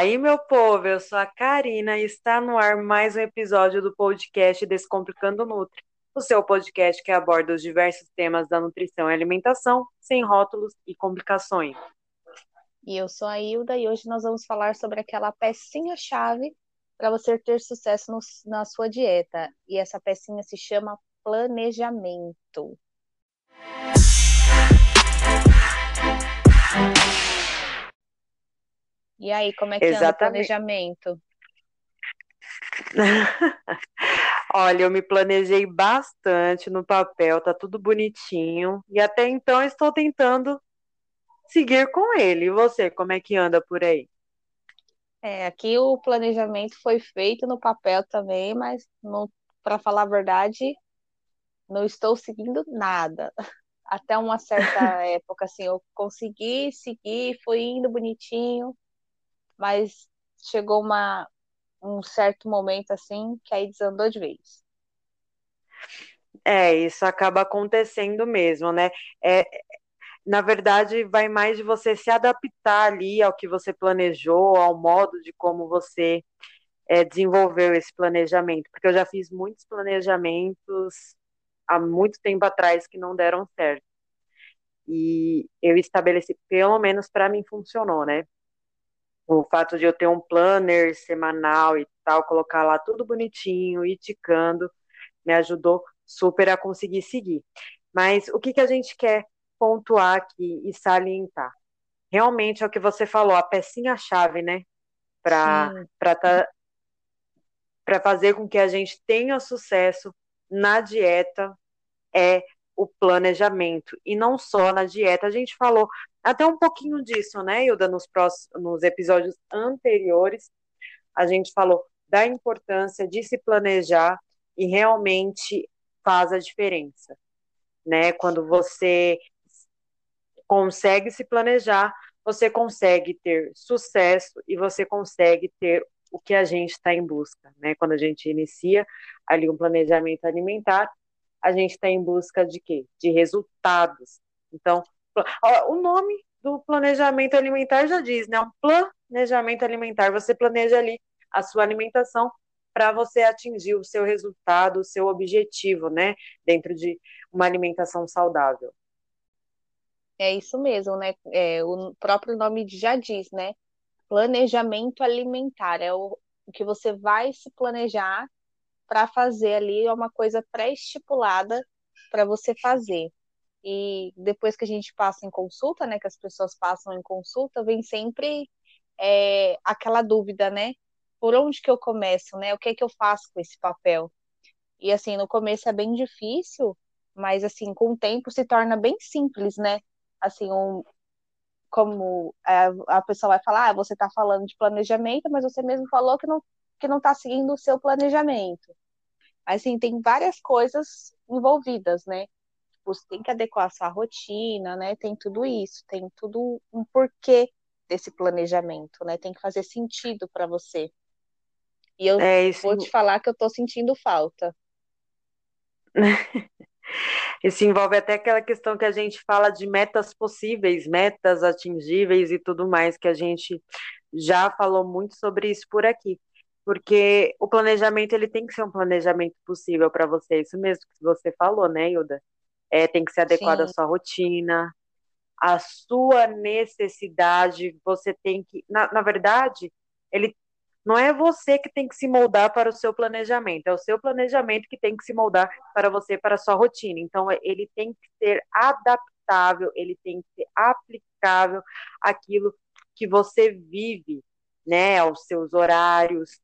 Aí, meu povo, eu sou a Karina e está no ar mais um episódio do podcast Descomplicando Nutri, o seu podcast que aborda os diversos temas da nutrição e alimentação, sem rótulos e complicações. E eu sou a Hilda e hoje nós vamos falar sobre aquela pecinha-chave para você ter sucesso no, na sua dieta. E essa pecinha se chama planejamento. E aí, como é que Exatamente. anda o planejamento? Olha, eu me planejei bastante no papel, tá tudo bonitinho. E até então estou tentando seguir com ele. E você, como é que anda por aí? É, aqui o planejamento foi feito no papel também, mas para falar a verdade, não estou seguindo nada. Até uma certa época, assim, eu consegui seguir, foi indo bonitinho, mas chegou uma, um certo momento assim que aí desandou de vez. É, isso acaba acontecendo mesmo, né? É, na verdade, vai mais de você se adaptar ali ao que você planejou, ao modo de como você é, desenvolveu esse planejamento, porque eu já fiz muitos planejamentos há muito tempo atrás que não deram certo. E eu estabeleci, pelo menos para mim funcionou, né? O fato de eu ter um planner semanal e tal, colocar lá tudo bonitinho e ticando, me ajudou super a conseguir seguir. Mas o que, que a gente quer pontuar aqui e salientar? Realmente é o que você falou, a pecinha-chave, né? Para tá, para fazer com que a gente tenha sucesso na dieta é o planejamento. E não só na dieta, a gente falou até um pouquinho disso, né, Hilda, nos, próximos, nos episódios anteriores, a gente falou da importância de se planejar e realmente faz a diferença, né? Quando você consegue se planejar, você consegue ter sucesso e você consegue ter o que a gente está em busca, né? Quando a gente inicia ali um planejamento alimentar, a gente está em busca de quê? De resultados. Então, o nome do planejamento alimentar já diz, né? Um planejamento alimentar. Você planeja ali a sua alimentação para você atingir o seu resultado, o seu objetivo, né? Dentro de uma alimentação saudável. É isso mesmo, né? É, o próprio nome já diz, né? Planejamento alimentar é o, o que você vai se planejar para fazer ali, é uma coisa pré-estipulada para você fazer. E depois que a gente passa em consulta, né, que as pessoas passam em consulta, vem sempre é, aquela dúvida, né? Por onde que eu começo, né? O que é que eu faço com esse papel? E assim, no começo é bem difícil, mas assim, com o tempo se torna bem simples, né? Assim, um, como a, a pessoa vai falar, ah, você está falando de planejamento, mas você mesmo falou que não que não está seguindo o seu planejamento. Assim, tem várias coisas envolvidas, né? Você tem que adequar a sua rotina, né? Tem tudo isso, tem tudo um porquê desse planejamento, né? Tem que fazer sentido para você. E eu é, vou te falar que eu estou sentindo falta. Isso envolve até aquela questão que a gente fala de metas possíveis, metas atingíveis e tudo mais, que a gente já falou muito sobre isso por aqui. Porque o planejamento ele tem que ser um planejamento possível para você, isso mesmo que você falou, né, Hilda? É, tem que ser adequado Sim. à sua rotina, à sua necessidade. Você tem que, na, na verdade, ele não é você que tem que se moldar para o seu planejamento, é o seu planejamento que tem que se moldar para você, para a sua rotina. Então, ele tem que ser adaptável, ele tem que ser aplicável àquilo que você vive, né, aos seus horários,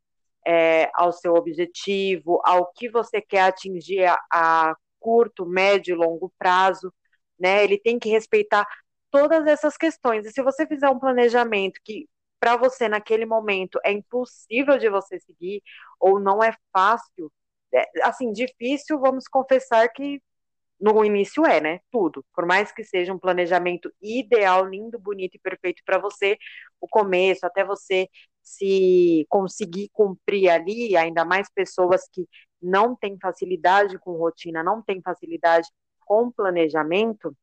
é, ao seu objetivo, ao que você quer atingir a, a curto, médio e longo prazo, né? Ele tem que respeitar todas essas questões. E se você fizer um planejamento que para você naquele momento é impossível de você seguir ou não é fácil, é, assim, difícil, vamos confessar que no início é, né? Tudo. Por mais que seja um planejamento ideal, lindo, bonito e perfeito para você, o começo, até você se conseguir cumprir ali, ainda mais pessoas que não tem facilidade com rotina, não tem facilidade com planejamento,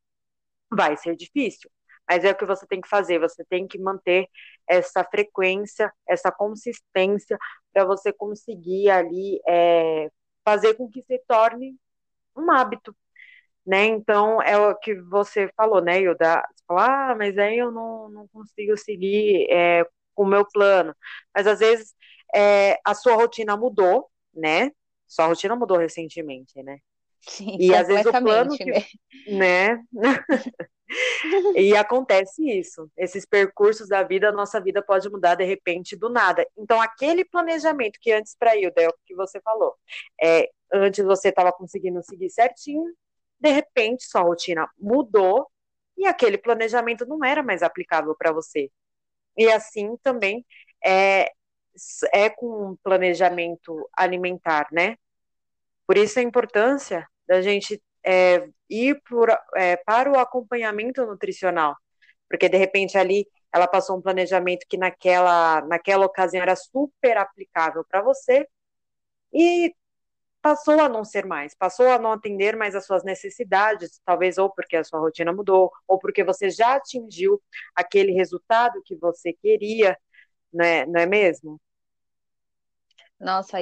vai ser difícil. Mas é o que você tem que fazer, você tem que manter essa frequência, essa consistência para você conseguir ali é, fazer com que se torne um hábito, né? Então é o que você falou, né, Hilda? Você ah, mas aí eu não, não consigo seguir é, com o meu plano. Mas às vezes é, a sua rotina mudou, né? Sua rotina mudou recentemente, né? Sim, e às vezes o plano que, né? e acontece isso. Esses percursos da vida, a nossa vida pode mudar de repente do nada. Então, aquele planejamento que antes para Hilda, é o que você falou, é, antes você estava conseguindo seguir certinho, de repente sua rotina mudou e aquele planejamento não era mais aplicável para você. E assim também é, é com um planejamento alimentar, né? Por isso a importância da gente é, ir por, é, para o acompanhamento nutricional, porque de repente ali ela passou um planejamento que naquela, naquela ocasião era super aplicável para você e passou a não ser mais, passou a não atender mais as suas necessidades, talvez ou porque a sua rotina mudou, ou porque você já atingiu aquele resultado que você queria, né, não é mesmo? Nossa,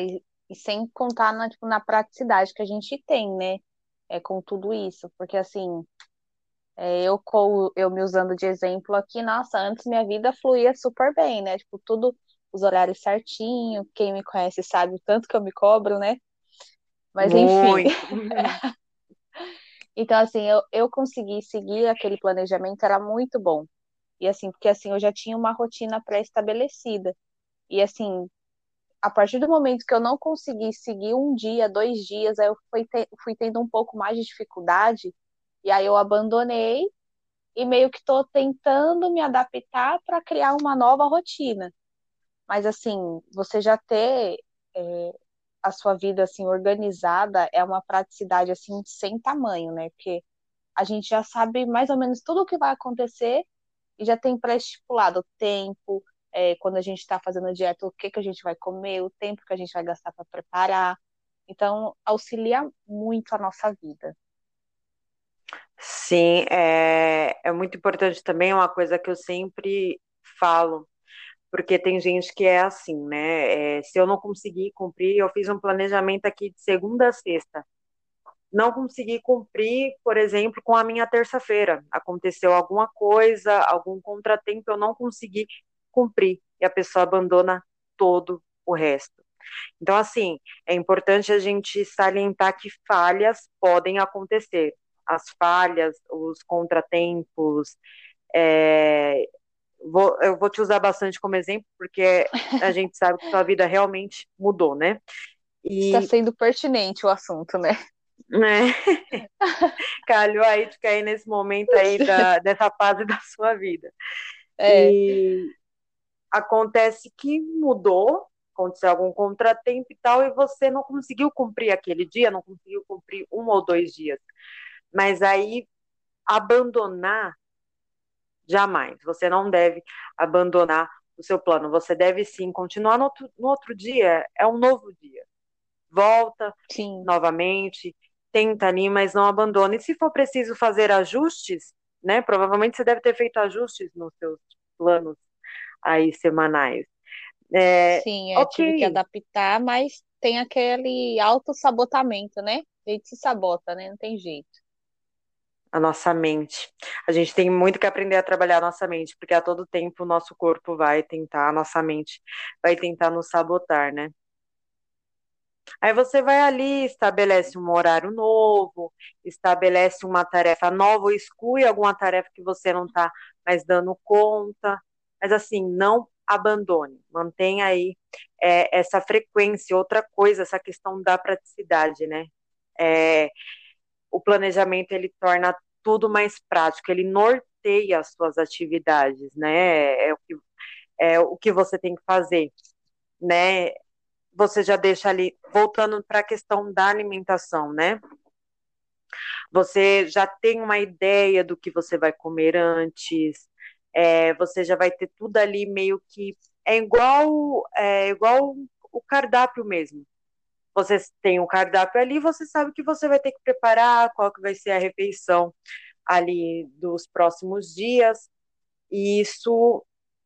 e, sem contar na, tipo, na praticidade que a gente tem, né? É, com tudo isso, porque assim, é, eu, eu me usando de exemplo aqui, nossa, antes minha vida fluía super bem, né? Tipo, tudo, os horários certinho, quem me conhece sabe o tanto que eu me cobro, né? Mas Muito. enfim. então, assim, eu, eu consegui seguir aquele planejamento, era muito bom. E assim, porque assim, eu já tinha uma rotina pré-estabelecida. E assim, a partir do momento que eu não consegui seguir um dia, dois dias, aí eu fui, te, fui tendo um pouco mais de dificuldade, e aí eu abandonei e meio que estou tentando me adaptar para criar uma nova rotina. Mas assim, você já ter é, a sua vida assim organizada é uma praticidade assim sem tamanho, né? Porque a gente já sabe mais ou menos tudo o que vai acontecer e já tem pré-estipulado o tempo, é, quando a gente está fazendo dieta, o que, que a gente vai comer, o tempo que a gente vai gastar para preparar. Então, auxilia muito a nossa vida. Sim, é, é muito importante também, é uma coisa que eu sempre falo, porque tem gente que é assim, né? É, se eu não conseguir cumprir, eu fiz um planejamento aqui de segunda a sexta. Não consegui cumprir, por exemplo, com a minha terça-feira. Aconteceu alguma coisa, algum contratempo, eu não consegui cumprir e a pessoa abandona todo o resto. Então, assim, é importante a gente salientar que falhas podem acontecer. As falhas, os contratempos, é, vou, eu vou te usar bastante como exemplo, porque a gente sabe que sua vida realmente mudou, né? Está sendo pertinente o assunto, né? Né? Calhou aí de cair nesse momento aí da, dessa fase da sua vida. É. E, acontece que mudou, aconteceu algum contratempo e tal, e você não conseguiu cumprir aquele dia, não conseguiu cumprir um ou dois dias. Mas aí, abandonar, jamais. Você não deve abandonar o seu plano. Você deve sim continuar no outro, no outro dia, é um novo dia. Volta sim. novamente, tenta ali, mas não abandone. E se for preciso fazer ajustes, né? Provavelmente você deve ter feito ajustes nos seus planos aí semanais. É, Sim, eu é, okay. tive que adaptar, mas tem aquele auto-sabotamento, né? A gente se sabota, né? Não tem jeito. A nossa mente. A gente tem muito que aprender a trabalhar a nossa mente, porque a todo tempo o nosso corpo vai tentar, a nossa mente vai tentar nos sabotar, né? Aí você vai ali, estabelece um horário novo, estabelece uma tarefa nova, exclui alguma tarefa que você não está mais dando conta, mas assim, não abandone, mantenha aí é, essa frequência. Outra coisa, essa questão da praticidade, né? É, o planejamento ele torna tudo mais prático, ele norteia as suas atividades, né? É o que, é o que você tem que fazer, né? Você já deixa ali, voltando para a questão da alimentação, né? Você já tem uma ideia do que você vai comer antes, é, você já vai ter tudo ali meio que é igual é igual o cardápio mesmo. Você tem um cardápio ali, você sabe que você vai ter que preparar, qual que vai ser a refeição ali dos próximos dias. E isso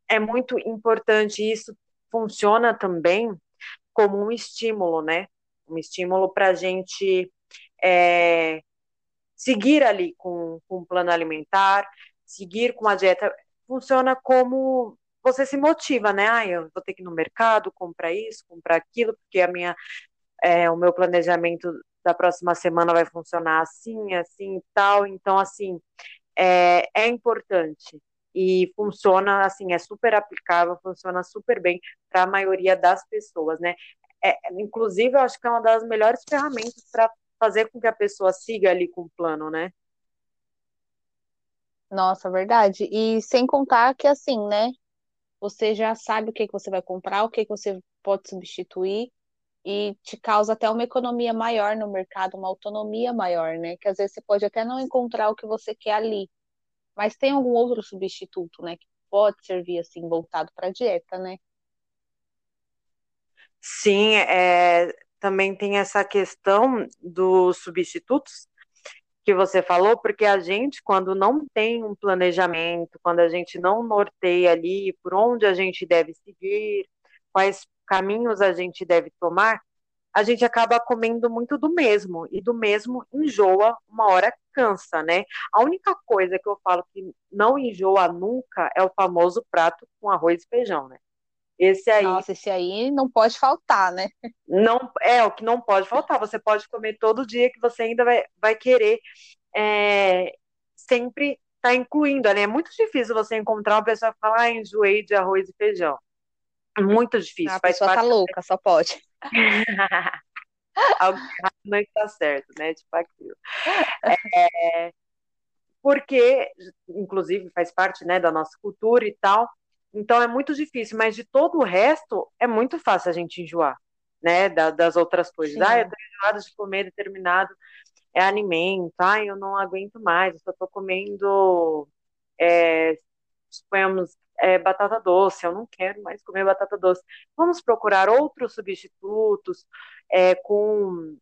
é muito importante, isso funciona também como um estímulo, né? Um estímulo para a gente é, seguir ali com, com um plano alimentar, seguir com a dieta. Funciona como você se motiva, né? Ah, eu vou ter que ir no mercado, comprar isso, comprar aquilo, porque a minha, é, o meu planejamento da próxima semana vai funcionar assim, assim e tal. Então, assim, é, é importante e funciona assim, é super aplicável, funciona super bem para a maioria das pessoas, né? É, inclusive, eu acho que é uma das melhores ferramentas para fazer com que a pessoa siga ali com o plano, né? Nossa, verdade. E sem contar que assim, né? Você já sabe o que, que você vai comprar, o que, que você pode substituir, e te causa até uma economia maior no mercado, uma autonomia maior, né? Que às vezes você pode até não encontrar o que você quer ali, mas tem algum outro substituto, né, que pode servir assim voltado para a dieta, né? Sim, é, também tem essa questão dos substitutos que você falou, porque a gente, quando não tem um planejamento, quando a gente não norteia ali por onde a gente deve seguir, quais caminhos a gente deve tomar, a gente acaba comendo muito do mesmo, e do mesmo enjoa, uma hora cansa, né? A única coisa que eu falo que não enjoa nunca é o famoso prato com arroz e feijão, né? Esse aí. Nossa, esse aí não pode faltar, né? Não, é o que não pode faltar. Você pode comer todo dia que você ainda vai, vai querer é, sempre estar tá incluindo, né? É muito difícil você encontrar uma pessoa que fala, ah, enjoei de arroz e feijão. É muito difícil. A pessoa tá louca, só pode. Algo não está certo, né? Tipo aquilo. É, porque, inclusive, faz parte né, da nossa cultura e tal. Então é muito difícil, mas de todo o resto é muito fácil a gente enjoar, né? Da, das outras coisas. Sim. Ah, eu tô enjoado de comer determinado é, alimento, ah, eu não aguento mais, eu só tô comendo, é, suponhamos, é, batata doce, eu não quero mais comer batata doce. Vamos procurar outros substitutos é, com,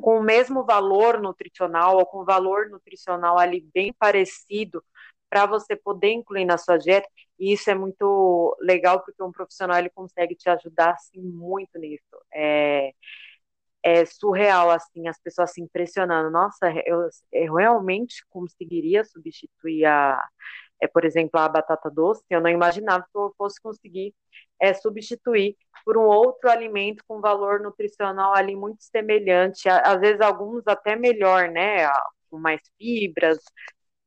com o mesmo valor nutricional ou com valor nutricional ali bem parecido para você poder incluir na sua dieta. E isso é muito legal porque um profissional ele consegue te ajudar assim, muito nisso. É, é surreal assim as pessoas se impressionando. Nossa, eu, eu realmente conseguiria substituir a é, por exemplo, a batata doce, eu não imaginava que eu fosse conseguir é, substituir por um outro alimento com valor nutricional ali muito semelhante, às vezes alguns até melhor, né, com mais fibras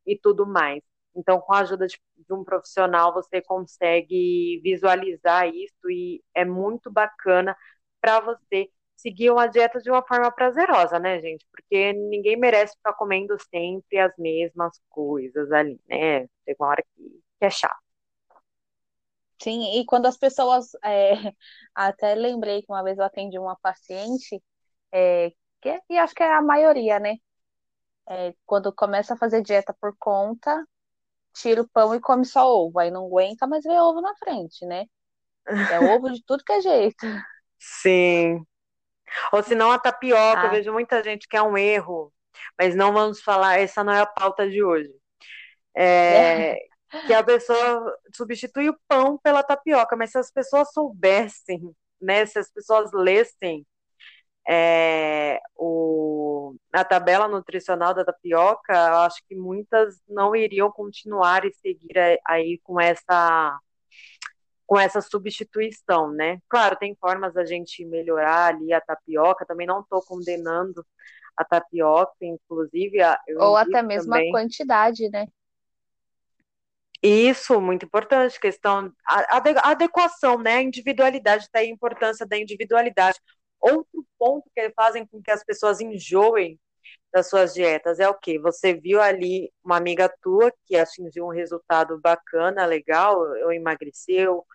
e tudo mais. Então, com a ajuda de, de um profissional, você consegue visualizar isso e é muito bacana para você seguir uma dieta de uma forma prazerosa, né, gente? Porque ninguém merece ficar comendo sempre as mesmas coisas ali, né? Tem uma hora que, que é chato. Sim, e quando as pessoas. É, até lembrei que uma vez eu atendi uma paciente, é, que, e acho que é a maioria, né? É, quando começa a fazer dieta por conta, tira o pão e come só ovo. Aí não aguenta, mas vê ovo na frente, né? É ovo de tudo que é jeito. Sim, ou se não a tapioca, ah. eu vejo muita gente que é um erro, mas não vamos falar, essa não é a pauta de hoje. É, que a pessoa substitui o pão pela tapioca, mas se as pessoas soubessem, né, se as pessoas lessem é, o, a tabela nutricional da tapioca, eu acho que muitas não iriam continuar e seguir aí com essa com essa substituição, né? Claro, tem formas da gente melhorar ali a tapioca, também não estou condenando a tapioca, inclusive. Ou até mesmo também. a quantidade, né? Isso, muito importante, questão, a, a adequação, né? A individualidade, tá a importância da individualidade. Outro ponto que fazem com que as pessoas enjoem das suas dietas é o que? Você viu ali uma amiga tua que atingiu um resultado bacana, legal, ou emagreceu,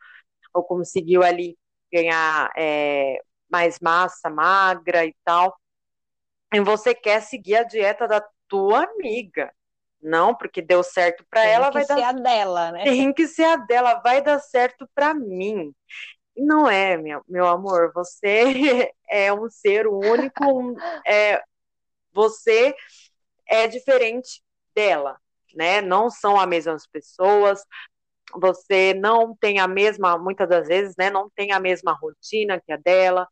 ou conseguiu ali ganhar é, mais massa magra e tal, e você quer seguir a dieta da tua amiga. Não, porque deu certo para ela, vai dar. Tem que ser a dela, né? Tem que ser a dela, vai dar certo para mim. Não é, meu, meu amor, você é um ser único, um, é, você é diferente dela, né? Não são as mesmas pessoas, você não tem a mesma, muitas das vezes, né, não tem a mesma rotina que a dela,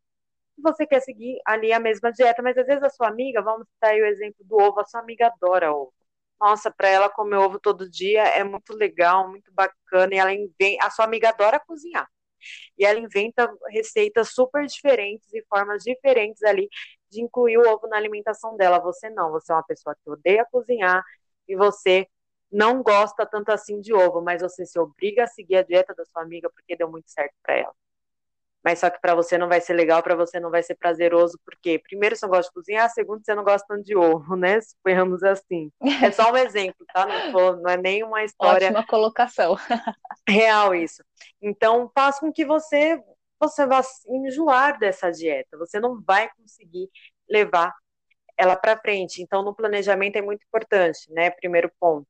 você quer seguir ali a mesma dieta, mas às vezes a sua amiga, vamos citar o exemplo do ovo, a sua amiga adora ovo. Nossa, para ela comer ovo todo dia é muito legal, muito bacana, e ela inventa, a sua amiga adora cozinhar. E ela inventa receitas super diferentes e formas diferentes ali de incluir o ovo na alimentação dela. Você não, você é uma pessoa que odeia cozinhar e você não gosta tanto assim de ovo, mas você se obriga a seguir a dieta da sua amiga porque deu muito certo para ela mas só que para você não vai ser legal, para você não vai ser prazeroso, porque primeiro você não gosta de cozinhar, segundo você não gosta tanto de ovo, né? Suponhamos assim. É só um exemplo, tá? Não, não é nem uma história. Ótima colocação. real isso. Então, faz com que você você vá enjoar dessa dieta. Você não vai conseguir levar ela para frente. Então, no planejamento é muito importante, né? Primeiro ponto.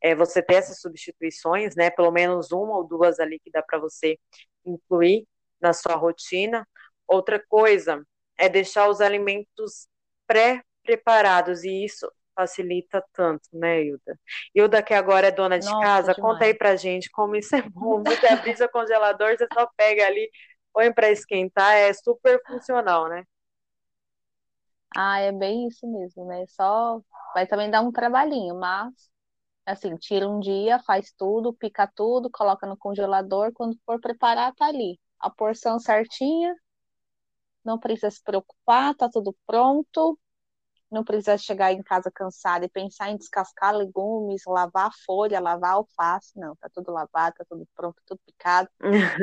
É você ter essas substituições, né? Pelo menos uma ou duas ali que dá para você incluir na sua rotina. Outra coisa é deixar os alimentos pré-preparados, e isso facilita tanto, né, Hilda? Hilda, que agora é dona de Nossa, casa, demais. conta aí pra gente como isso é bom. Você abrir seu congelador, você só pega ali, põe para esquentar, é super funcional, né? Ah, é bem isso mesmo, né? Só vai também dar um trabalhinho, mas assim, tira um dia, faz tudo, pica tudo, coloca no congelador, quando for preparar, tá ali a porção certinha, não precisa se preocupar, tá tudo pronto, não precisa chegar em casa cansada e pensar em descascar legumes, lavar folha, lavar alface, não, tá tudo lavado, tá tudo pronto, tudo picado,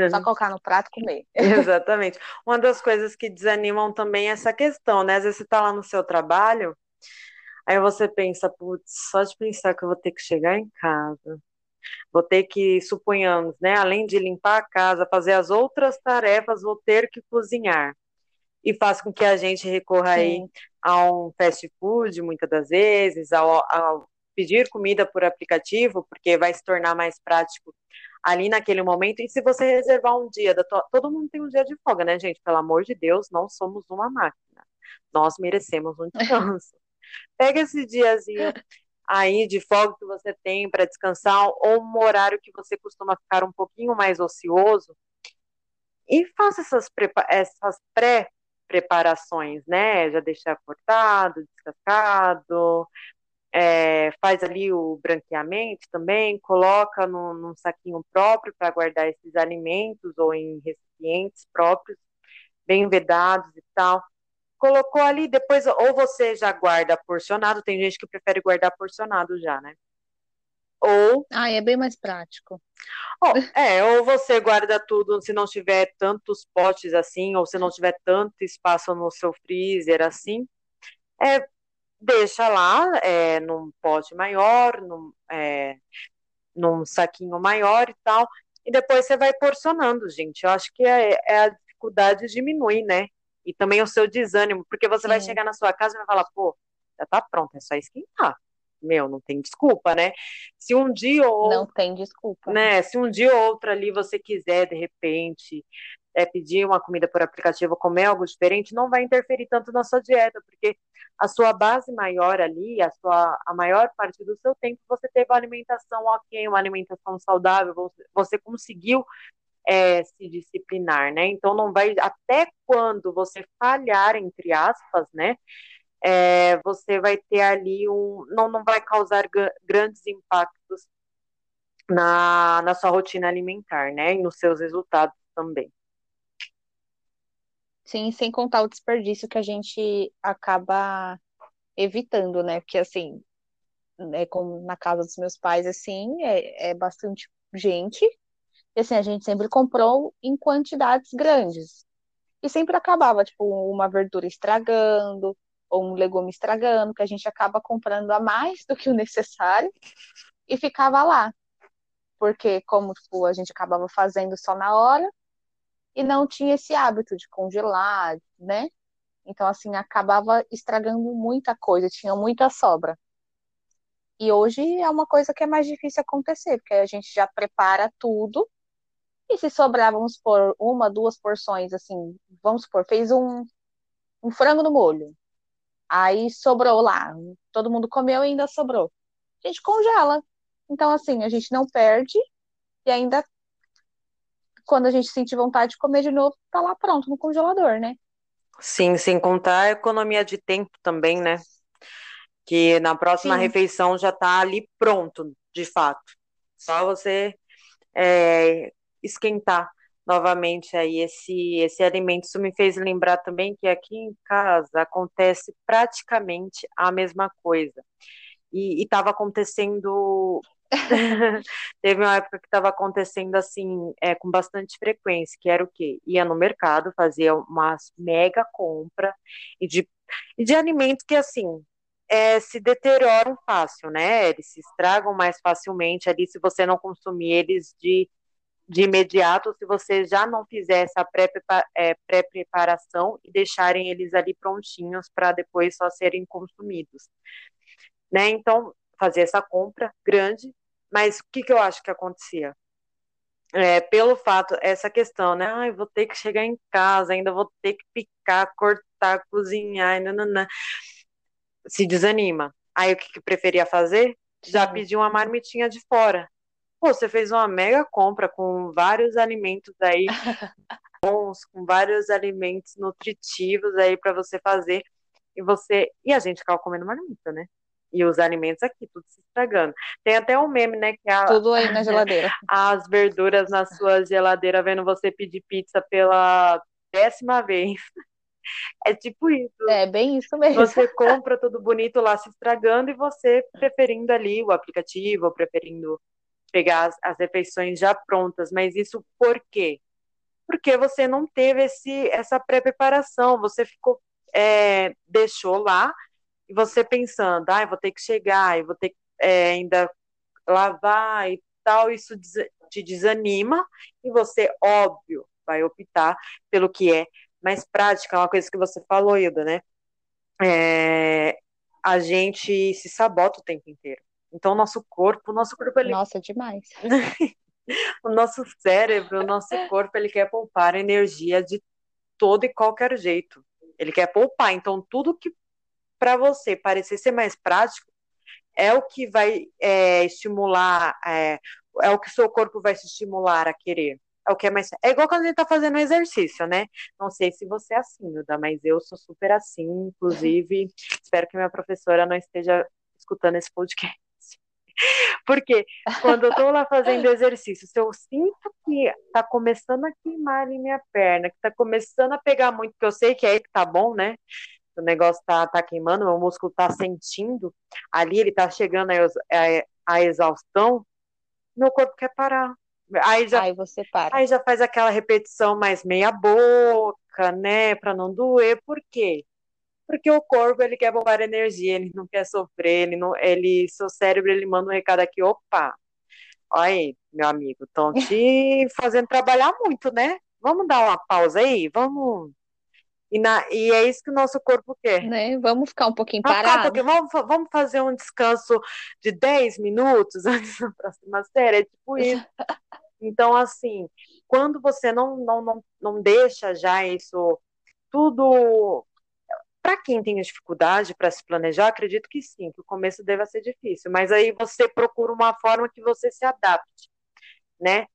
só colocar no prato e comer. Exatamente. Uma das coisas que desanimam também é essa questão, né? Às vezes você tá lá no seu trabalho, aí você pensa, putz, só de pensar que eu vou ter que chegar em casa, Vou ter que, suponhamos, né, além de limpar a casa, fazer as outras tarefas, vou ter que cozinhar. E faz com que a gente recorra Sim. aí a um fast food, muitas das vezes, ao, ao pedir comida por aplicativo, porque vai se tornar mais prático ali naquele momento. E se você reservar um dia, tua... todo mundo tem um dia de folga, né, gente? Pelo amor de Deus, não somos uma máquina. Nós merecemos um descanso. Pega esse diazinho aí de folga que você tem para descansar, ou um horário que você costuma ficar um pouquinho mais ocioso, e faça essas, essas pré-preparações, né? Já deixar cortado, descascado, é, faz ali o branqueamento também, coloca no, num saquinho próprio para guardar esses alimentos ou em recipientes próprios, bem vedados e tal colocou ali, depois ou você já guarda porcionado, tem gente que prefere guardar porcionado já, né? Ou. Ah, é bem mais prático. Ou, é, ou você guarda tudo se não tiver tantos potes assim, ou se não tiver tanto espaço no seu freezer assim, é, deixa lá é, num pote maior, num, é, num saquinho maior e tal, e depois você vai porcionando, gente. Eu acho que é, é a dificuldade diminui, né? e também o seu desânimo, porque você Sim. vai chegar na sua casa e vai falar, pô, já tá pronto, é só esquentar. Meu, não tem desculpa, né? Se um dia ou não tem desculpa, né? Se um dia ou outro ali você quiser de repente é, pedir uma comida por aplicativo, comer algo diferente, não vai interferir tanto na sua dieta, porque a sua base maior ali, a sua a maior parte do seu tempo você teve uma alimentação ok, uma alimentação saudável, você, você conseguiu é, se disciplinar, né? Então não vai até quando você falhar entre aspas, né? É, você vai ter ali um não não vai causar grandes impactos na, na sua rotina alimentar, né? E nos seus resultados também. Sim, sem contar o desperdício que a gente acaba evitando, né? Porque assim, é como na casa dos meus pais, assim, é, é bastante gente e assim, a gente sempre comprou em quantidades grandes. E sempre acabava, tipo, uma verdura estragando, ou um legume estragando, que a gente acaba comprando a mais do que o necessário e ficava lá. Porque como tipo, a gente acabava fazendo só na hora e não tinha esse hábito de congelar, né? Então, assim, acabava estragando muita coisa, tinha muita sobra. E hoje é uma coisa que é mais difícil acontecer, porque a gente já prepara tudo e se sobrar, vamos por uma, duas porções, assim, vamos supor, fez um, um frango no molho. Aí sobrou lá, todo mundo comeu e ainda sobrou. A gente congela. Então, assim, a gente não perde e ainda quando a gente sentir vontade de comer de novo, tá lá pronto no congelador, né? Sim, sem contar a economia de tempo também, né? Que na próxima Sim. refeição já tá ali pronto, de fato. Só você é, esquentar novamente aí esse, esse alimento. Isso me fez lembrar também que aqui em casa acontece praticamente a mesma coisa. E estava acontecendo. Teve uma época que estava acontecendo assim, é, com bastante frequência, que era o quê? Ia no mercado, fazia uma mega compra e de, de alimentos que assim é, se deterioram fácil, né? Eles se estragam mais facilmente ali se você não consumir eles de de imediato se você já não fizer essa é, pré-preparação e deixarem eles ali prontinhos para depois só serem consumidos. Né? Então, fazer essa compra grande, mas o que, que eu acho que acontecia? É, pelo fato, essa questão, né? Ai, vou ter que chegar em casa, ainda vou ter que picar, cortar, cozinhar, nananã. se desanima. Aí o que, que preferia fazer? Já pediu uma marmitinha de fora. Pô, você fez uma mega compra com vários alimentos aí bons, com vários alimentos nutritivos aí para você fazer. E você. E a gente ficava comendo marmita, né? E os alimentos aqui, tudo se estragando. Tem até um meme, né? Que a, tudo aí na geladeira. As verduras na sua geladeira, vendo você pedir pizza pela décima vez. É tipo isso. É bem isso mesmo. Você compra tudo bonito lá se estragando e você preferindo ali o aplicativo, preferindo pegar as, as refeições já prontas, mas isso por quê? Porque você não teve esse, essa pré-preparação, você ficou, é, deixou lá, e você pensando, ah, vou ter que chegar, e vou ter que é, ainda lavar e tal, isso te desanima, e você, óbvio, vai optar pelo que é mais prático, é uma coisa que você falou, Hilda, né? É, a gente se sabota o tempo inteiro. Então, o nosso corpo, o nosso corpo ele... Nossa, demais. o nosso cérebro, o nosso corpo, ele quer poupar energia de todo e qualquer jeito. Ele quer poupar. Então, tudo que para você parecer ser mais prático é o que vai é, estimular, é, é o que o seu corpo vai se estimular a querer. É o que é mais. É igual quando a gente tá fazendo exercício, né? Não sei se você é assim, Hilda, mas eu sou super assim, inclusive. espero que minha professora não esteja escutando esse podcast. Porque quando eu tô lá fazendo exercício, se eu sinto que tá começando a queimar ali minha perna, que tá começando a pegar muito, porque eu sei que é aí que tá bom, né? O negócio tá, tá queimando, meu músculo tá sentindo, ali ele tá chegando a exaustão, meu corpo quer parar. Aí já, aí você para. Aí já faz aquela repetição mais meia boca, né, para não doer. Por quê? Porque o corpo ele quer poupar energia, ele não quer sofrer, ele não, ele, seu cérebro ele manda um recado aqui, opa, olha aí, meu amigo, estão te fazendo trabalhar muito, né? Vamos dar uma pausa aí, vamos e, na, e é isso que o nosso corpo quer. Né? Vamos ficar um pouquinho parado. Um vamos, vamos fazer um descanso de 10 minutos antes da próxima série. É tipo isso. Então, assim, quando você não, não, não, não deixa já isso tudo para quem tem dificuldade para se planejar, acredito que sim, que o começo deva ser difícil, mas aí você procura uma forma que você se adapte, né?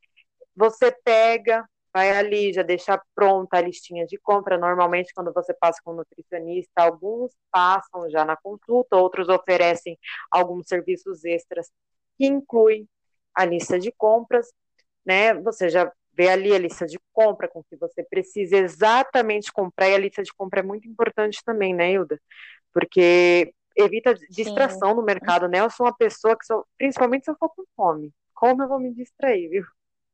Você pega, vai ali, já deixa pronta a listinha de compra. Normalmente, quando você passa com um nutricionista, alguns passam já na consulta, outros oferecem alguns serviços extras que incluem a lista de compras, né? Você já ver ali a lista de compra com que você precisa exatamente comprar, e a lista de compra é muito importante também, né, Hilda? Porque evita distração Sim. no mercado, né? Eu sou uma pessoa que, sou, principalmente se eu for com fome, como eu vou me distrair, viu?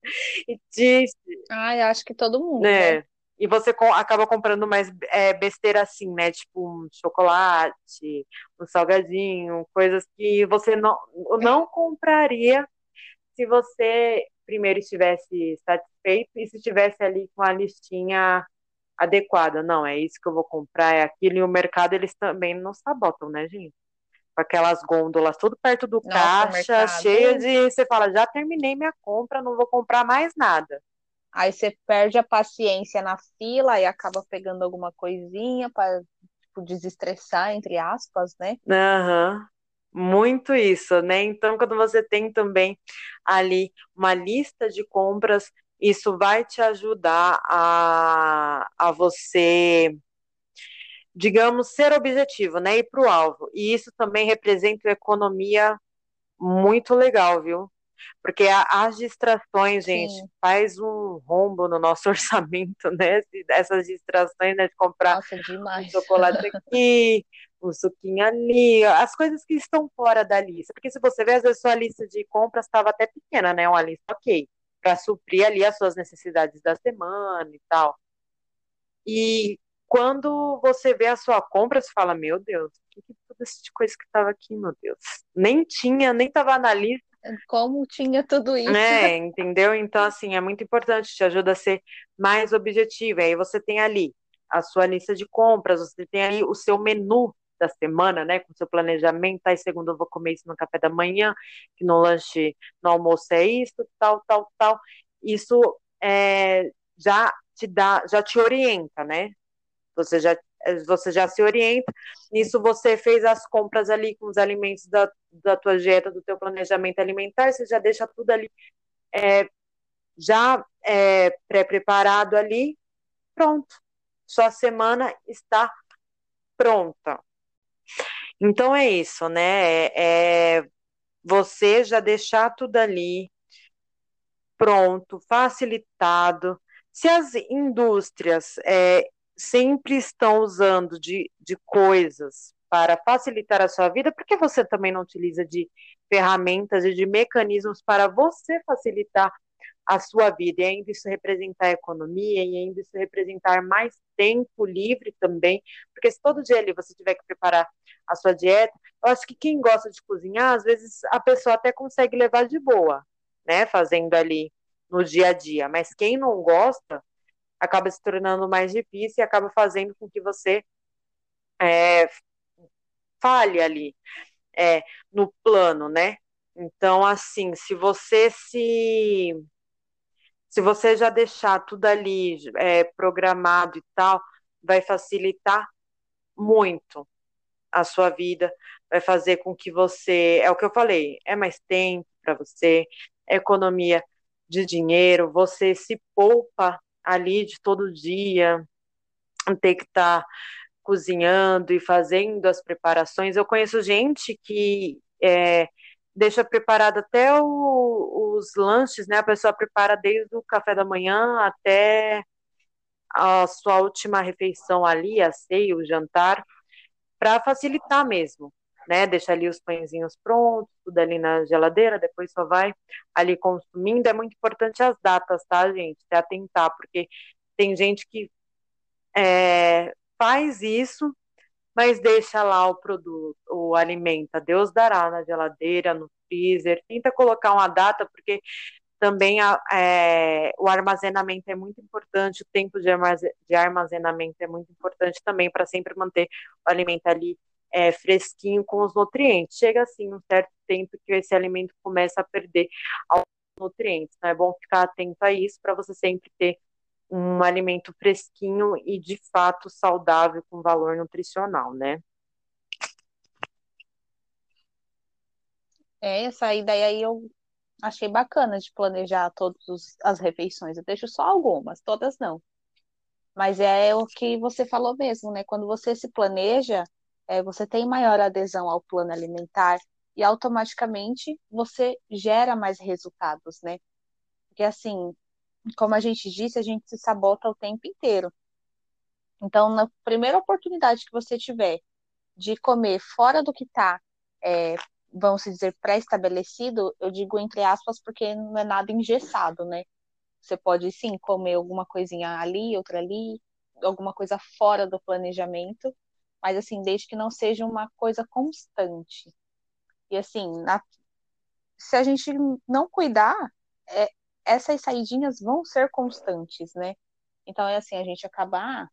E diz... Ai, acho que todo mundo, né? né? E você acaba comprando mais é, besteira assim, né? Tipo um chocolate, um salgadinho, coisas que você não, não compraria se você primeiro estivesse satisfeito e se estivesse ali com a listinha adequada. Não, é isso que eu vou comprar, é aquilo. E o mercado, eles também não sabotam, né, gente? Com aquelas gôndolas tudo perto do Nossa, caixa, cheia de. Você fala, já terminei minha compra, não vou comprar mais nada. Aí você perde a paciência na fila e acaba pegando alguma coisinha para tipo, desestressar, entre aspas, né? Uhum. Muito isso, né? Então, quando você tem também ali uma lista de compras, isso vai te ajudar a, a você, digamos, ser objetivo, né? Ir para o alvo. E isso também representa uma economia muito legal, viu? Porque as distrações, gente, Sim. faz um rombo no nosso orçamento, né? Essas distrações, né? De comprar Nossa, um chocolate aqui, um suquinho ali, as coisas que estão fora da lista. Porque se você ver, às vezes sua lista de compras estava até pequena, né? Uma lista ok, para suprir ali as suas necessidades da semana e tal. E quando você vê a sua compra, você fala, meu Deus, o que, que tudo essa coisa que estava aqui, meu Deus? Nem tinha, nem estava na lista. Como tinha tudo isso? É, entendeu? Então, assim, é muito importante, te ajuda a ser mais objetivo. Aí você tem ali a sua lista de compras, você tem ali o seu menu da semana, né, com seu planejamento, aí segunda eu vou comer isso no café da manhã, que no lanche, no almoço é isso, tal, tal, tal. Isso é, já te dá, já te orienta, né? Você já, você já se orienta. Nisso você fez as compras ali com os alimentos da, da tua dieta, do teu planejamento alimentar, você já deixa tudo ali é, já é, pré-preparado ali, pronto. Sua semana está pronta. Então é isso, né? É, é você já deixar tudo ali pronto, facilitado. Se as indústrias é, sempre estão usando de, de coisas para facilitar a sua vida, por que você também não utiliza de ferramentas e de mecanismos para você facilitar a sua vida, e ainda isso representar economia, e ainda isso representar mais tempo livre também, porque se todo dia ali você tiver que preparar a sua dieta, eu acho que quem gosta de cozinhar, às vezes a pessoa até consegue levar de boa, né, fazendo ali no dia a dia, mas quem não gosta, acaba se tornando mais difícil e acaba fazendo com que você é, falhe ali é, no plano, né? Então, assim, se você se se você já deixar tudo ali é, programado e tal, vai facilitar muito a sua vida, vai fazer com que você, é o que eu falei, é mais tempo para você, é economia de dinheiro, você se poupa ali de todo dia, ter que estar tá cozinhando e fazendo as preparações. Eu conheço gente que é, deixa preparado até o, os lanches, né? A pessoa prepara desde o café da manhã até a sua última refeição ali, a ceia, o jantar, para facilitar mesmo, né? Deixa ali os pãezinhos prontos, tudo ali na geladeira, depois só vai ali consumindo. É muito importante as datas, tá, gente? Se atentar, porque tem gente que é, faz isso mas deixa lá o produto, o alimento. Deus dará na geladeira, no freezer. Tenta colocar uma data, porque também a, é, o armazenamento é muito importante, o tempo de, de armazenamento é muito importante também para sempre manter o alimento ali é, fresquinho com os nutrientes. Chega assim um certo tempo que esse alimento começa a perder os nutrientes. Então é bom ficar atento a isso para você sempre ter um alimento fresquinho e de fato saudável com valor nutricional, né? É, essa ideia aí eu achei bacana de planejar todas as refeições. Eu deixo só algumas, todas não. Mas é o que você falou mesmo, né? Quando você se planeja, é, você tem maior adesão ao plano alimentar e automaticamente você gera mais resultados, né? Porque assim, como a gente disse, a gente se sabota o tempo inteiro. Então, na primeira oportunidade que você tiver de comer fora do que está, é, vamos dizer, pré-estabelecido, eu digo entre aspas porque não é nada engessado, né? Você pode sim comer alguma coisinha ali, outra ali, alguma coisa fora do planejamento, mas assim, desde que não seja uma coisa constante. E assim, na... se a gente não cuidar, é, essas saidinhas vão ser constantes, né? Então é assim, a gente acabar ah,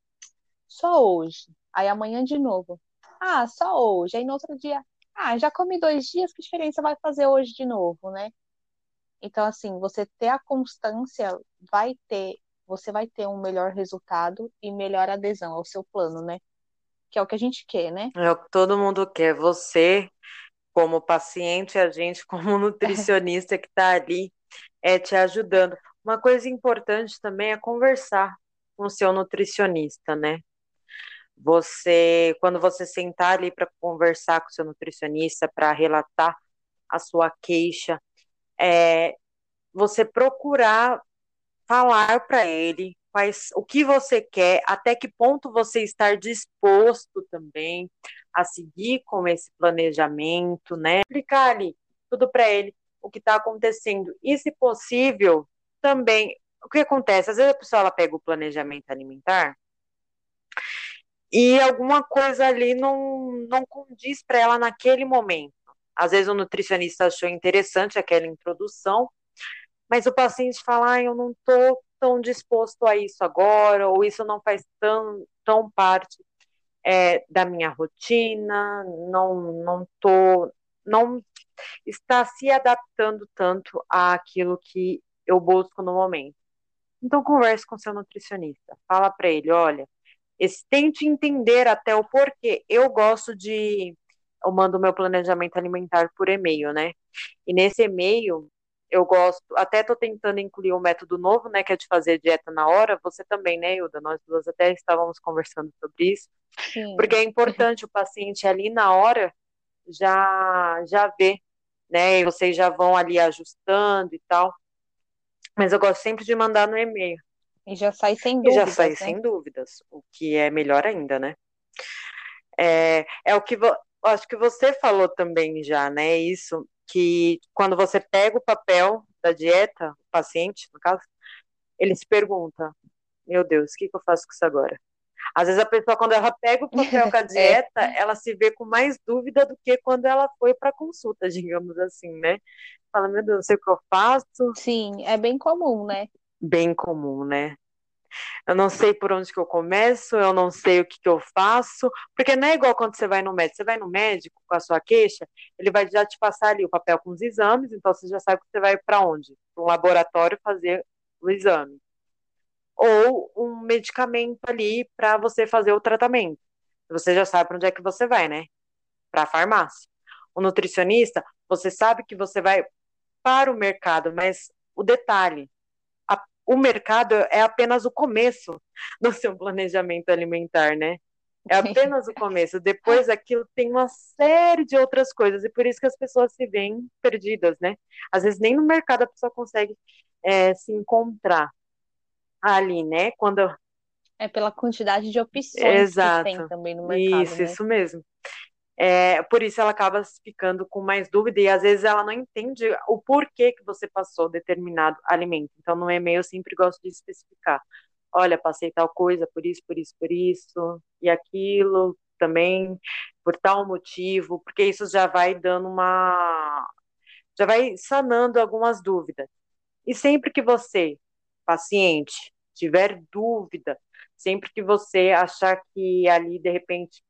só hoje, aí amanhã de novo. Ah, só hoje, aí no outro dia, ah, já comi dois dias, que diferença vai fazer hoje de novo, né? Então, assim, você ter a constância vai ter, você vai ter um melhor resultado e melhor adesão ao seu plano, né? Que é o que a gente quer, né? É o que todo mundo quer. Você como paciente, a gente como nutricionista que está ali é, te ajudando. Uma coisa importante também é conversar com o seu nutricionista, né? Você, quando você sentar ali para conversar com seu nutricionista, para relatar a sua queixa, é, você procurar falar para ele quais, o que você quer, até que ponto você está disposto também a seguir com esse planejamento, né? Explicar ali tudo para ele o que está acontecendo e, se possível, também o que acontece? Às vezes a pessoa ela pega o planejamento alimentar e alguma coisa ali não, não condiz para ela naquele momento. Às vezes o nutricionista achou interessante aquela introdução, mas o paciente fala, ah, eu não estou tão disposto a isso agora, ou isso não faz tão, tão parte é, da minha rotina, não não tô, não está se adaptando tanto àquilo que eu busco no momento. Então converse com seu nutricionista, fala para ele, olha, esse, tente entender até o porquê. Eu gosto de eu mando meu planejamento alimentar por e-mail, né? E nesse e-mail eu gosto, até estou tentando incluir um método novo, né, que é de fazer dieta na hora. Você também, né, Hilda? Nós duas até estávamos conversando sobre isso. Sim. Porque é importante o paciente ali na hora já já ver, né? E vocês já vão ali ajustando e tal. Mas eu gosto sempre de mandar no e-mail. E já sai sem dúvidas. E já sai né? sem dúvidas, o que é melhor ainda, né? É, é o que acho que você falou também já, né? Isso que quando você pega o papel da dieta, o paciente, no caso, ele se pergunta: Meu Deus, o que, que eu faço com isso agora? Às vezes a pessoa, quando ela pega o papel com a é. dieta, é. ela se vê com mais dúvida do que quando ela foi para consulta, digamos assim, né? Fala, meu Deus, não sei o que eu faço. Sim, é bem comum, né? Bem comum, né? Eu não sei por onde que eu começo, eu não sei o que, que eu faço, porque não é igual quando você vai no médico. Você vai no médico com a sua queixa, ele vai já te passar ali o papel com os exames, então você já sabe que você vai para onde? Para um laboratório fazer o exame. Ou um medicamento ali para você fazer o tratamento. Você já sabe para onde é que você vai, né? Para a farmácia. O nutricionista, você sabe que você vai para o mercado, mas o detalhe, o mercado é apenas o começo do seu planejamento alimentar, né? É apenas o começo. Depois aquilo tem uma série de outras coisas, e por isso que as pessoas se veem perdidas, né? Às vezes nem no mercado a pessoa consegue é, se encontrar ali, né? Quando. É pela quantidade de opções Exato. que tem também no mercado. Isso, né? isso mesmo. É, por isso ela acaba ficando com mais dúvida e às vezes ela não entende o porquê que você passou determinado alimento. Então no e-mail eu sempre gosto de especificar. Olha, passei tal coisa por isso, por isso, por isso e aquilo também por tal motivo, porque isso já vai dando uma já vai sanando algumas dúvidas. E sempre que você, paciente, tiver dúvida, sempre que você achar que ali de repente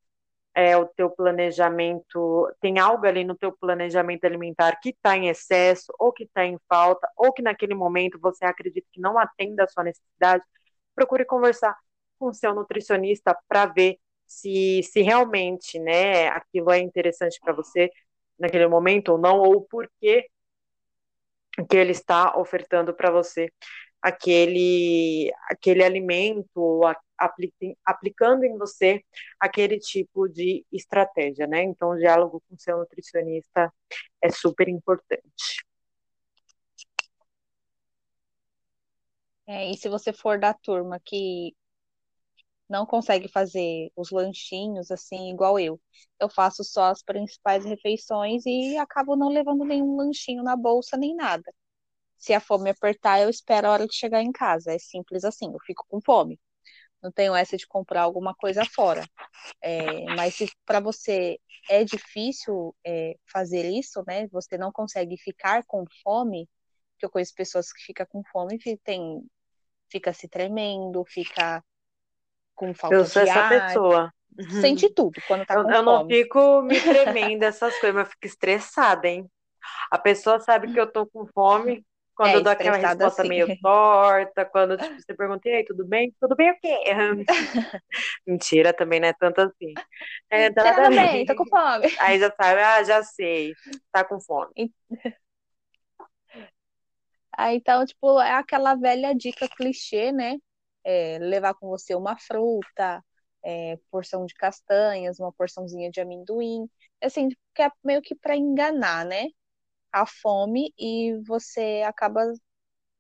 é, o teu planejamento, tem algo ali no teu planejamento alimentar que está em excesso, ou que está em falta, ou que naquele momento você acredita que não atenda a sua necessidade, procure conversar com o seu nutricionista para ver se, se realmente né, aquilo é interessante para você naquele momento ou não, ou por que que ele está ofertando para você aquele, aquele alimento, ou aplicando em você aquele tipo de estratégia, né? Então, o diálogo com seu nutricionista é super importante. É, e se você for da turma que não consegue fazer os lanchinhos assim, igual eu, eu faço só as principais refeições e acabo não levando nenhum lanchinho na bolsa nem nada. Se a fome apertar, eu espero a hora de chegar em casa. É simples assim, eu fico com fome não tenho essa de comprar alguma coisa fora. É, mas se para você é difícil é, fazer isso, né? Você não consegue ficar com fome, que eu conheço pessoas que ficam com fome e tem, fica se tremendo, fica com falta eu sou de essa pessoa. Sente tudo quando tá eu, com eu fome. Eu não fico me tremendo essas coisas, mas eu fico estressada, hein? A pessoa sabe que eu tô com fome, quando é, eu dou aquela resposta assim. meio torta, quando tipo, você pergunta, e aí, tudo bem? Tudo bem o quê? Mentira, também não é tanto assim. É, tá tudo bem, tô com fome. Aí já sabe, ah, já sei, tá com fome. Aí, então, tipo, é aquela velha dica clichê, né? É, levar com você uma fruta, é, porção de castanhas, uma porçãozinha de amendoim, assim, que é meio que para enganar, né? A fome e você acaba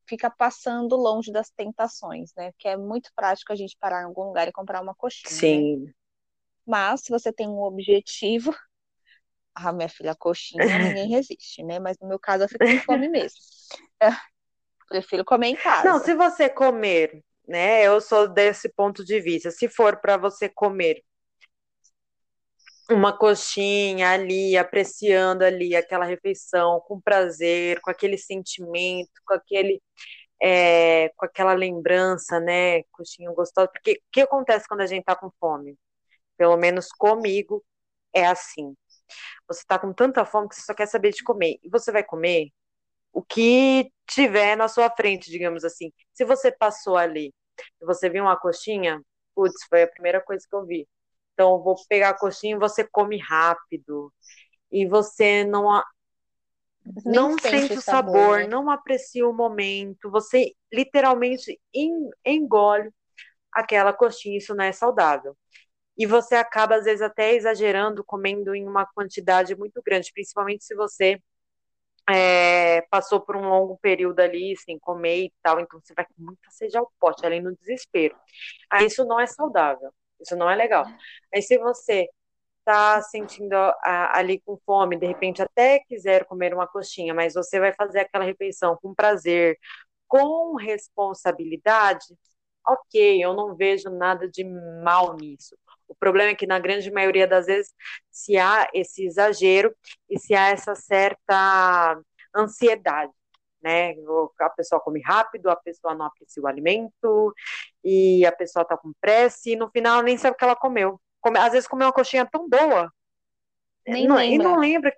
fica passando longe das tentações, né? Que é muito prático a gente parar em algum lugar e comprar uma coxinha. Né? Sim. Né? Mas se você tem um objetivo, ah, minha filha, coxinha, ninguém resiste, né? Mas no meu caso eu fico com fome mesmo. É, prefiro comer em casa. Não, se você comer né? Eu sou desse ponto de vista. Se for para você comer uma coxinha ali, apreciando ali aquela refeição com prazer, com aquele sentimento, com aquele é, com aquela lembrança, né? Coxinha gostosa. Porque o que acontece quando a gente tá com fome? Pelo menos comigo é assim. Você tá com tanta fome que você só quer saber de comer. E você vai comer o que tiver na sua frente, digamos assim. Se você passou ali e você viu uma coxinha, putz, foi a primeira coisa que eu vi. Então, vou pegar a coxinha e você come rápido. E você não não sente o sabor, sabor né? não aprecia o momento, você literalmente engole aquela coxinha, isso não é saudável. E você acaba, às vezes, até exagerando, comendo em uma quantidade muito grande, principalmente se você é, passou por um longo período ali sem comer e tal, então você vai com muita sede ao pote, além do desespero. Aí isso não é saudável, isso não é legal. Aí se você está sentindo a, ali com fome, de repente até quiser comer uma coxinha, mas você vai fazer aquela refeição com prazer, com responsabilidade, ok, eu não vejo nada de mal nisso. O problema é que, na grande maioria das vezes, se há esse exagero e se há essa certa ansiedade, né? A pessoa come rápido, a pessoa não aprecia o alimento, e a pessoa tá com pressa, e no final nem sabe o que ela comeu. Às vezes comeu uma coxinha tão boa, nem não, e não lembra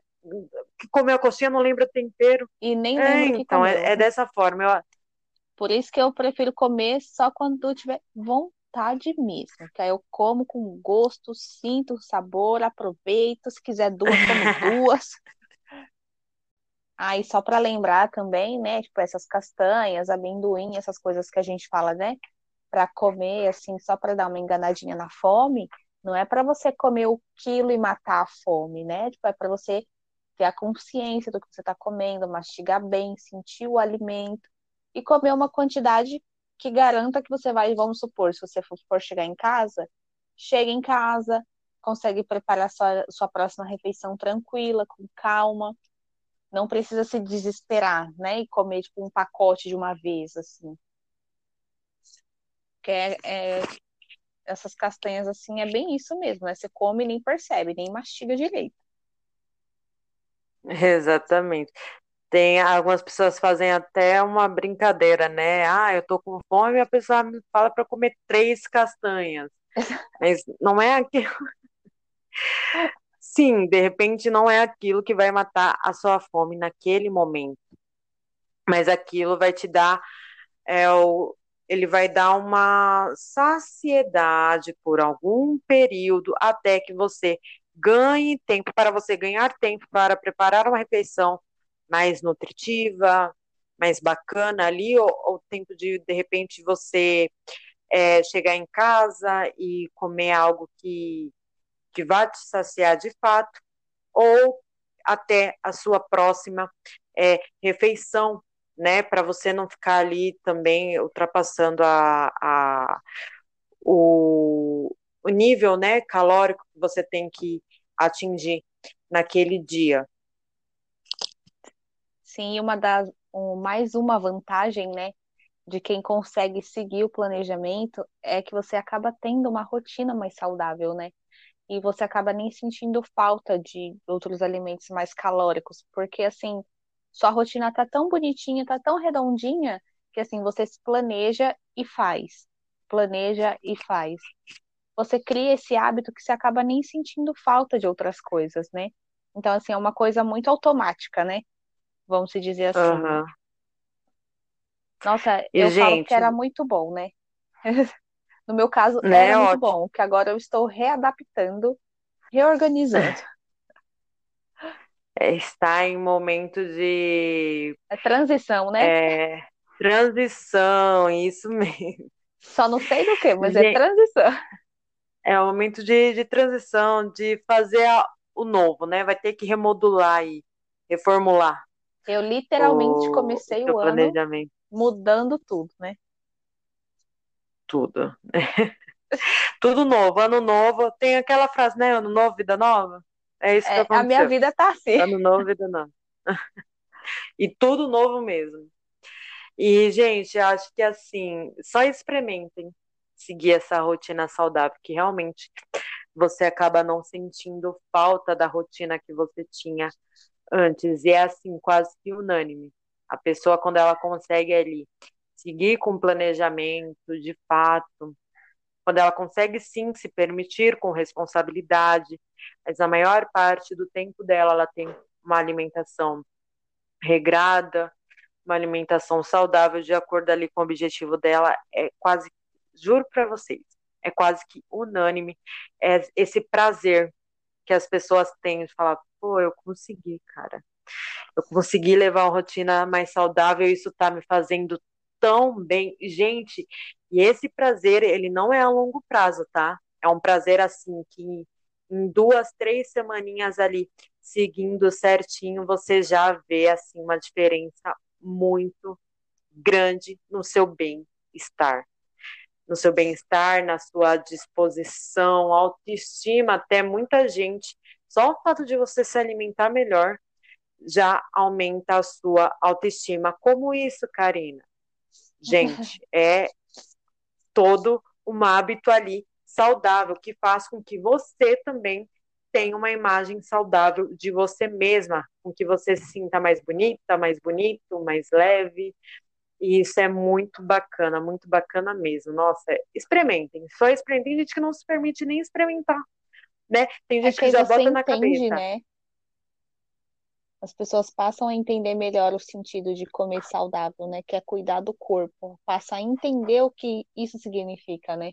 que comeu a coxinha, não lembra o tempero. E nem lembra é, que então, é, é, dessa forma. Eu... Por isso que eu prefiro comer só quando eu tiver vontade vontade mesmo. Que aí eu como com gosto, sinto o sabor, aproveito. Se quiser duas, como duas. Aí, só para lembrar também, né? Tipo, essas castanhas, amendoim, essas coisas que a gente fala, né? Para comer, assim, só para dar uma enganadinha na fome, não é para você comer o quilo e matar a fome, né? Tipo, é para você ter a consciência do que você está comendo, mastigar bem, sentir o alimento e comer uma quantidade que garanta que você vai, vamos supor, se você for chegar em casa, chega em casa, consegue preparar sua, sua próxima refeição tranquila, com calma, não precisa se desesperar, né, e comer tipo um pacote de uma vez, assim. Que é, é, essas castanhas assim é bem isso mesmo, né? Você come e nem percebe, nem mastiga direito. Exatamente. Tem algumas pessoas fazem até uma brincadeira, né? Ah, eu tô com fome a pessoa me fala para comer três castanhas. Mas não é aquilo. Sim, de repente não é aquilo que vai matar a sua fome naquele momento. Mas aquilo vai te dar é, o, ele vai dar uma saciedade por algum período até que você ganhe tempo para você ganhar tempo para preparar uma refeição mais nutritiva, mais bacana ali, ou, o tempo de, de repente, você é, chegar em casa e comer algo que, que vá te saciar de fato, ou até a sua próxima é, refeição, né, para você não ficar ali também ultrapassando a, a o, o nível, né, calórico que você tem que atingir naquele dia. Sim, uma das, mais uma vantagem, né, de quem consegue seguir o planejamento é que você acaba tendo uma rotina mais saudável, né? E você acaba nem sentindo falta de outros alimentos mais calóricos, porque assim, sua rotina tá tão bonitinha, tá tão redondinha, que assim, você se planeja e faz. Planeja e faz. Você cria esse hábito que você acaba nem sentindo falta de outras coisas, né? Então, assim, é uma coisa muito automática, né? vamos se dizer assim. Uhum. Nossa, eu E, falo que gente, era muito bom, né? No meu caso, né, muito bom, que agora eu estou readaptando, reorganizando. É, Está em momento de É transição, né? é, transição, isso mesmo. Só não sei do que, mas é transição. é o momento de, de transição, de fazer a- o novo, né? Vai ter que remodular e reformular Eu literalmente o, comecei o ano mudando tudo, né? Tudo. Tudo novo, ano novo. Tem aquela frase, né? Ano novo, vida nova. É isso que É, a minha aconteceu. vida tá assim. Ano novo, vida nova. E tudo novo mesmo. E, gente, acho que assim, só experimentem seguir essa rotina saudável, que realmente você acaba não sentindo falta da rotina que você tinha antes. E é assim, quase que unânime. A pessoa, quando ela consegue ali seguir com planejamento, de fato, quando ela consegue sim se permitir com responsabilidade, mas a maior parte do tempo dela ela tem uma alimentação regrada, uma alimentação saudável de acordo ali com o objetivo dela, é quase, juro para vocês, é quase que unânime é esse prazer que as pessoas têm de falar, pô, eu consegui, cara. Eu consegui levar uma rotina mais saudável, isso tá me fazendo tão bem. Gente, e esse prazer, ele não é a longo prazo, tá? É um prazer assim que em duas, três semaninhas ali seguindo certinho, você já vê assim uma diferença muito grande no seu bem-estar. No seu bem-estar, na sua disposição, autoestima, até muita gente. Só o fato de você se alimentar melhor já aumenta a sua autoestima. Como isso, Karina? Gente, é todo um hábito ali saudável que faz com que você também tenha uma imagem saudável de você mesma, com que você se sinta mais bonita, mais bonito, mais leve. E isso é muito bacana, muito bacana mesmo. Nossa, experimentem. Só experimentem. Tem gente que não se permite nem experimentar, né? Tem É gente que que aí já bota na entende, cabeça. né? As pessoas passam a entender melhor o sentido de comer saudável, né? Que é cuidar do corpo. Passa a entender o que isso significa, né?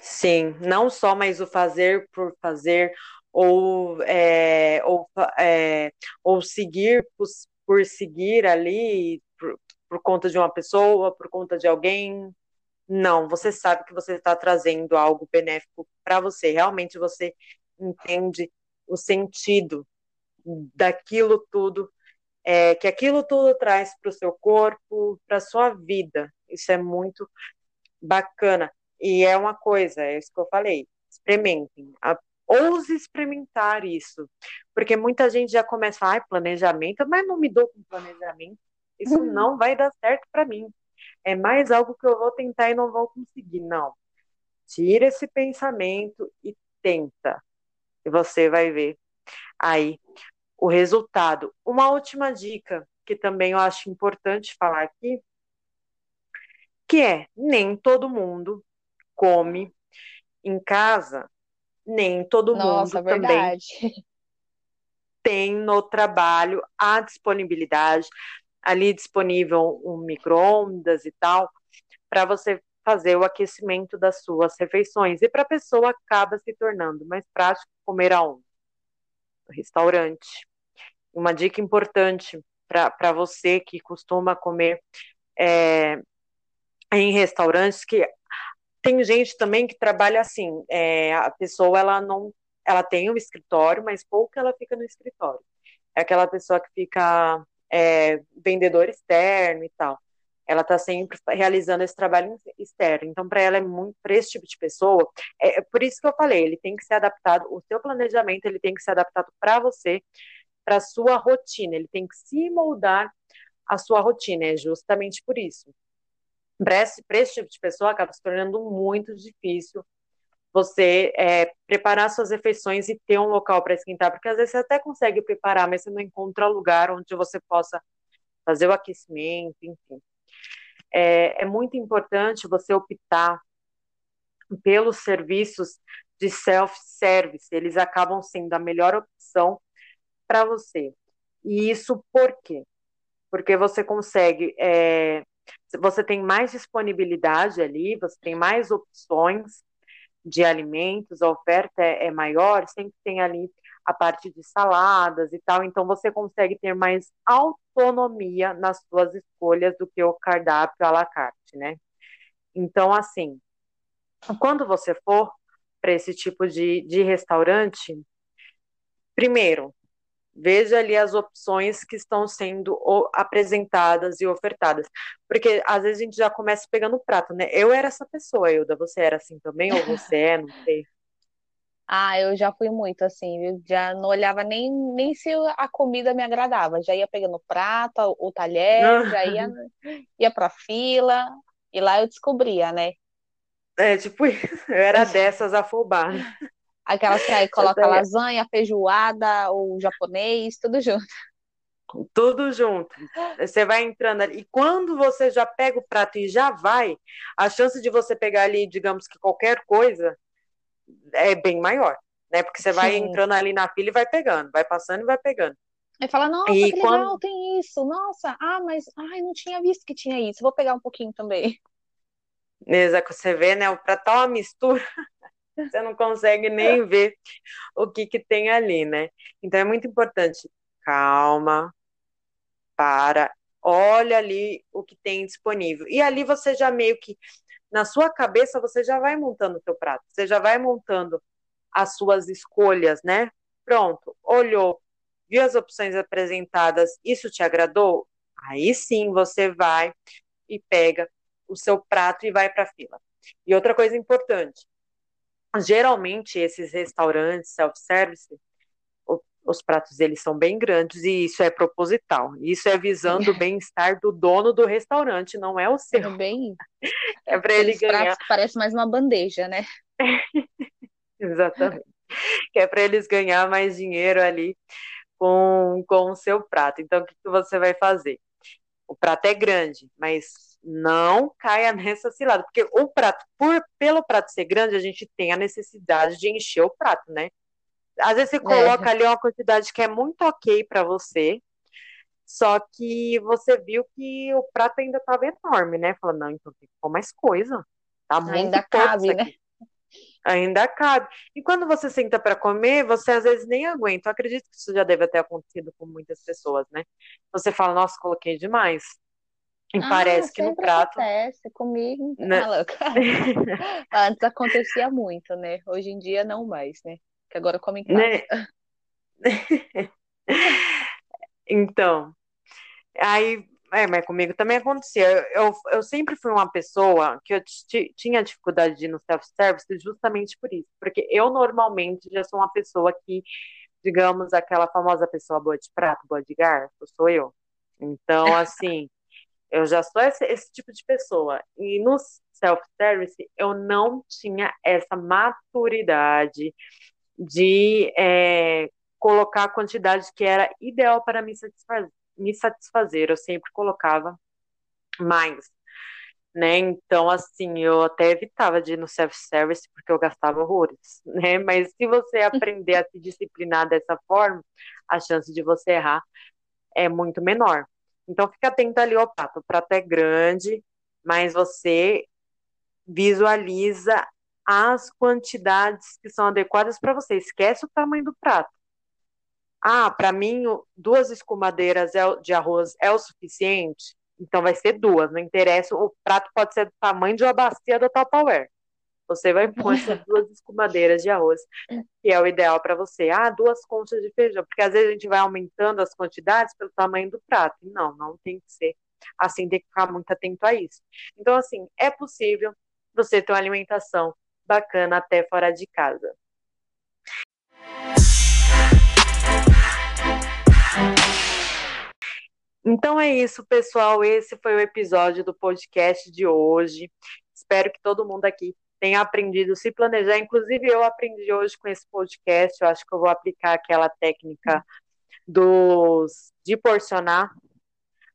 Sim, não só mais o fazer por fazer, ou, é, ou, é, ou seguir por, por seguir ali, por, por conta de uma pessoa, por conta de alguém. Não, você sabe que você está trazendo algo benéfico para você. Realmente você entende o sentido daquilo tudo, é, que aquilo tudo traz para o seu corpo, para a sua vida. Isso é muito bacana. E é uma coisa, é isso que eu falei, experimentem. A, ouse experimentar isso. Porque muita gente já começa a ai, planejamento, mas não me dou com planejamento. Isso não vai dar certo para mim. É mais algo que eu vou tentar e não vou conseguir. Não. Tira esse pensamento e tenta. E você vai ver aí o resultado. Uma última dica que também eu acho importante falar aqui, que é nem todo mundo come em casa, nem todo mundo Nossa, também verdade. tem no trabalho a disponibilidade, ali disponível um micro-ondas e tal, para você fazer o aquecimento das suas refeições. E para a pessoa acaba se tornando mais prático comer aonde? Restaurante. Uma dica importante para você que costuma comer é, em restaurantes que tem gente também que trabalha assim, é, a pessoa ela não, ela tem um escritório, mas pouco ela fica no escritório. É aquela pessoa que fica é, vendedor externo e tal. Ela está sempre realizando esse trabalho externo. Então, para ela é muito, para esse tipo de pessoa, é, é por isso que eu falei, ele tem que ser adaptado, o seu planejamento ele tem que ser adaptado para você, para sua rotina. Ele tem que se moldar a sua rotina. É justamente por isso para esse, esse, tipo de pessoa acaba se tornando muito difícil você é, preparar suas refeições e ter um local para esquentar, porque às vezes você até consegue preparar, mas você não encontra lugar onde você possa fazer o aquecimento, enfim. É, é muito importante você optar pelos serviços de self-service, eles acabam sendo a melhor opção para você. E isso por quê? porque você consegue, é, você tem mais disponibilidade ali, você tem mais opções de alimentos, a oferta é, é maior, sempre tem ali a parte de saladas e tal, então você consegue ter mais autonomia nas suas escolhas do que o cardápio à la carte, né? Então, assim, quando você for para esse tipo de, de restaurante, primeiro, veja ali as opções que estão sendo apresentadas e ofertadas. Porque às vezes a gente já começa pegando o prato, né? Eu era essa pessoa, Euda, você era assim também, ou você é, não sei. Ah, eu já fui muito assim, eu já não olhava nem, nem se a comida me agradava, já ia pegando o prato, o talher, já ia, ia pra fila, e lá eu descobria, né? É, tipo, eu era dessas afobadas. Aquelas que aí coloca lasanha, feijoada, ou japonês, tudo junto. Tudo junto. Você vai entrando ali. E quando você já pega o prato e já vai, a chance de você pegar ali, digamos que qualquer coisa, é bem maior. Né? Porque você Sim. vai entrando ali na fila e vai pegando, vai passando e vai pegando. Aí fala, nossa, e que quando... legal, tem isso. Nossa, ah, mas ai, não tinha visto que tinha isso. Vou pegar um pouquinho também. Exato, você vê, né? Para tal uma mistura, você não consegue nem ver o que, que tem ali, né? Então é muito importante, calma, para, olha ali o que tem disponível. E ali você já meio que, na sua cabeça, você já vai montando o seu prato, você já vai montando as suas escolhas, né? Pronto, olhou, viu as opções apresentadas, isso te agradou? Aí sim você vai e pega o seu prato e vai para a fila. E outra coisa importante, geralmente esses restaurantes self-service, os pratos eles são bem grandes e isso é proposital. Isso é visando o bem-estar do dono do restaurante, não é o seu. É bem. É para ele ganhar. Parece mais uma bandeja, né? Exatamente. Que é para eles ganhar mais dinheiro ali com, com o seu prato. Então, o que, que você vai fazer? O prato é grande, mas não caia nessa cilada, porque o prato, por, pelo prato ser grande, a gente tem a necessidade de encher o prato, né? Às vezes você é. coloca é. ali uma quantidade que é muito ok para você, só que você viu que o prato ainda estava enorme, né? Falando, não, então tem que pôr mais coisa. Tá muito ainda cabe, né? Ainda cabe. E quando você senta para comer, você às vezes nem aguenta. Eu acredito que isso já deve ter acontecido com muitas pessoas, né? Você fala, nossa, coloquei demais. E ah, parece que no prato. Acontece comigo. Né? Antes acontecia muito, né? Hoje em dia não mais, né? Que agora come em. Né? então, aí, é, mas comigo também acontecia. Eu, eu sempre fui uma pessoa que eu tinha dificuldade de ir no self-service justamente por isso. Porque eu normalmente já sou uma pessoa que, digamos, aquela famosa pessoa boa de prato, boa de garfo, sou eu. Então, assim. Eu já sou esse, esse tipo de pessoa. E no self-service, eu não tinha essa maturidade de é, colocar a quantidade que era ideal para me satisfazer, me satisfazer. Eu sempre colocava mais. Né? Então, assim, eu até evitava de ir no self-service porque eu gastava horrores, né? Mas se você aprender a se disciplinar dessa forma, a chance de você errar é muito menor. Então fica atento ali prato. O prato é grande, mas você visualiza as quantidades que são adequadas para você. Esquece o tamanho do prato. Ah, para mim, duas escumadeiras é de arroz é o suficiente? Então vai ser duas, não interessa. O prato pode ser do tamanho de uma bacia da Tupperware. Você vai pôr essas duas escumadeiras de arroz, que é o ideal para você. Ah, duas conchas de feijão, porque às vezes a gente vai aumentando as quantidades pelo tamanho do prato. Não, não tem que ser assim, tem que ficar muito atento a isso. Então, assim, é possível você ter uma alimentação bacana até fora de casa. Então é isso, pessoal. Esse foi o episódio do podcast de hoje. Espero que todo mundo aqui tenha aprendido se planejar. Inclusive, eu aprendi hoje com esse podcast, eu acho que eu vou aplicar aquela técnica dos de porcionar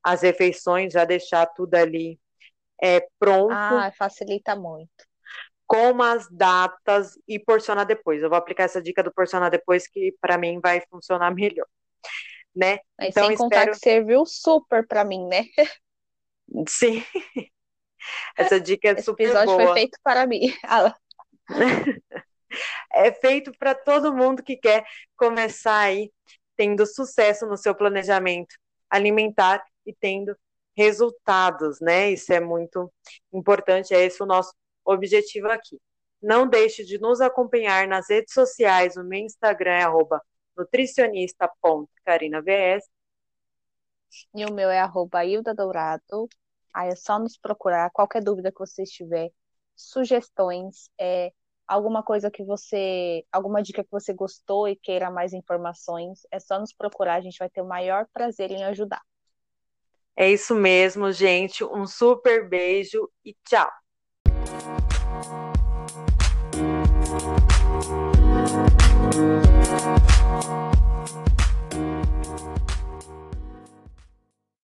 as refeições, já deixar tudo ali é, pronto. Ah, facilita muito. Com as datas e porcionar depois. Eu vou aplicar essa dica do porcionar depois, que para mim vai funcionar melhor. né? E então, sem contar espero... que serviu super para mim, né? Sim. Essa dica é Esse super episódio boa. foi feito para mim. é feito para todo mundo que quer começar aí tendo sucesso no seu planejamento alimentar e tendo resultados, né? Isso é muito importante, é esse o nosso objetivo aqui. Não deixe de nos acompanhar nas redes sociais, o meu Instagram é arroba nutricionista.carinavs e o meu é arroba Hilda Dourado. Aí é só nos procurar. Qualquer dúvida que você tiver, sugestões, é, alguma coisa que você, alguma dica que você gostou e queira mais informações, é só nos procurar. A gente vai ter o maior prazer em ajudar. É isso mesmo, gente. Um super beijo e tchau. We'll